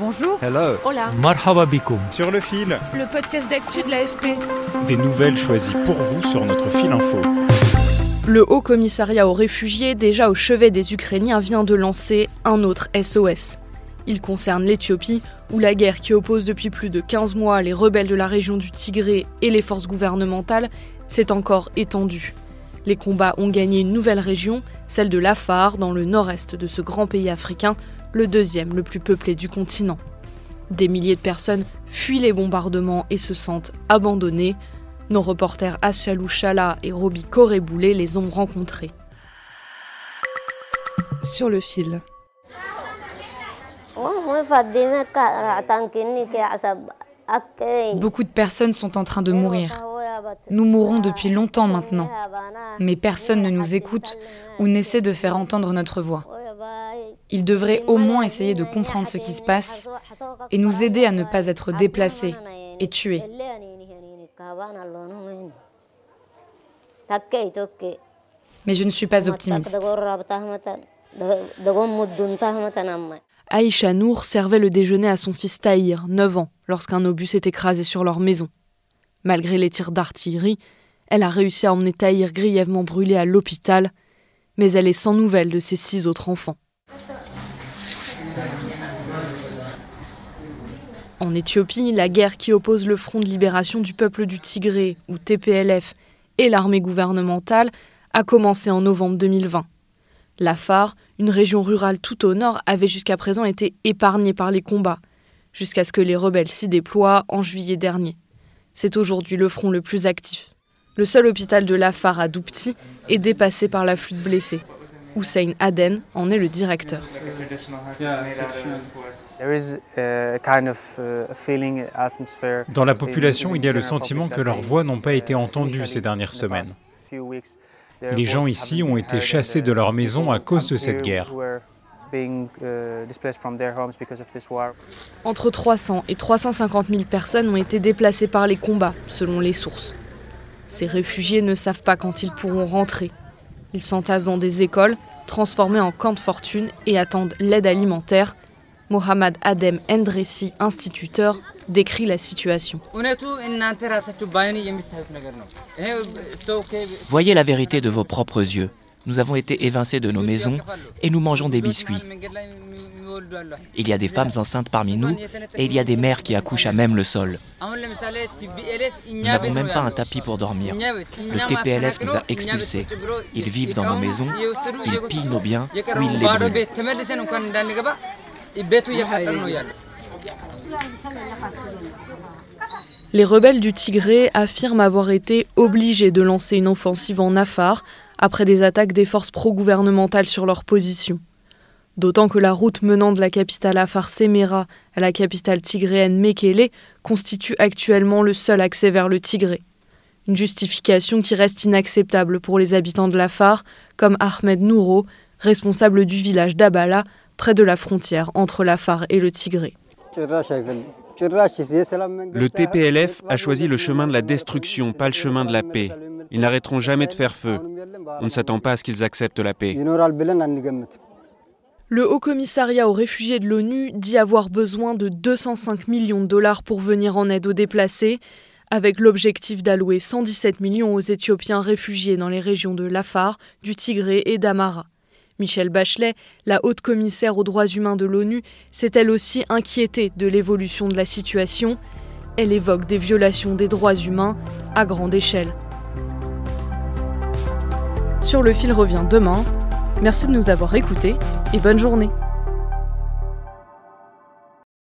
Bonjour. Hello. Hola. Marhaba bikoum. Sur le fil, Le podcast d'actu de l'AFP. des nouvelles choisies pour vous sur notre fil info. Le Haut Commissariat aux réfugiés, déjà au chevet des Ukrainiens, vient de lancer un autre SOS. Il concerne l'Éthiopie, où la guerre qui oppose depuis plus de 15 mois les rebelles de la région du Tigré et les forces gouvernementales s'est encore étendue. Les combats ont gagné une nouvelle région, celle de l'Afar, dans le nord-est de ce grand pays africain, le deuxième le plus peuplé du continent. Des milliers de personnes fuient les bombardements et se sentent abandonnées. Nos reporters Aschalou Chala et Roby Coréboulet les ont rencontrés. Sur le fil. Beaucoup de personnes sont en train de mourir. Nous mourons depuis longtemps maintenant, mais personne ne nous écoute ou n'essaie de faire entendre notre voix. Ils devraient au moins essayer de comprendre ce qui se passe et nous aider à ne pas être déplacés et tués. Mais je ne suis pas optimiste. Aïcha Nour servait le déjeuner à son fils Tahir, 9 ans, lorsqu'un obus s'est écrasé sur leur maison. Malgré les tirs d'artillerie, elle a réussi à emmener Tahir grièvement brûlé à l'hôpital, mais elle est sans nouvelles de ses six autres enfants. En Éthiopie, la guerre qui oppose le Front de libération du peuple du Tigré, ou TPLF, et l'armée gouvernementale a commencé en novembre 2020. L'Afar, une région rurale tout au nord, avait jusqu'à présent été épargnée par les combats, jusqu'à ce que les rebelles s'y déploient en juillet dernier. C'est aujourd'hui le front le plus actif. Le seul hôpital de l'Afar à Doupti est dépassé par l'afflux de blessés. Hussein Aden en est le directeur. Dans la population, il y a le sentiment que leurs voix n'ont pas été entendues ces dernières semaines. Les gens ici ont été chassés de leur maison à cause de cette guerre. Entre 300 et 350 000 personnes ont été déplacées par les combats, selon les sources. Ces réfugiés ne savent pas quand ils pourront rentrer. Ils s'entassent dans des écoles, transformées en camps de fortune, et attendent l'aide alimentaire. Mohamed Adem Endressi, instituteur, décrit la situation. Voyez la vérité de vos propres yeux. Nous avons été évincés de nos maisons et nous mangeons des biscuits. Il y a des femmes enceintes parmi nous et il y a des mères qui accouchent à même le sol. Nous n'avons même pas un tapis pour dormir. Le TPLF nous a expulsés. Ils vivent dans nos maisons, ils pillent nos biens ou ils les brûlent. Les rebelles du Tigré affirment avoir été obligés de lancer une offensive en Afar après des attaques des forces pro-gouvernementales sur leur position. D'autant que la route menant de la capitale Afar Semera à la capitale tigréenne Mekele constitue actuellement le seul accès vers le Tigré. Une justification qui reste inacceptable pour les habitants de l'Afar, comme Ahmed Nouro, responsable du village d'Abala, près de la frontière entre l'Afar et le Tigré. Le TPLF a choisi le chemin de la destruction, pas le chemin de la paix. Ils n'arrêteront jamais de faire feu. On ne s'attend pas à ce qu'ils acceptent la paix. Le Haut Commissariat aux réfugiés de l'ONU dit avoir besoin de 205 millions de dollars pour venir en aide aux déplacés, avec l'objectif d'allouer 117 millions aux Éthiopiens réfugiés dans les régions de l'Afar, du Tigré et d'Amara. Michelle Bachelet, la haute commissaire aux droits humains de l'ONU, s'est elle aussi inquiétée de l'évolution de la situation. Elle évoque des violations des droits humains à grande échelle. Sur le fil revient demain. Merci de nous avoir écoutés et bonne journée.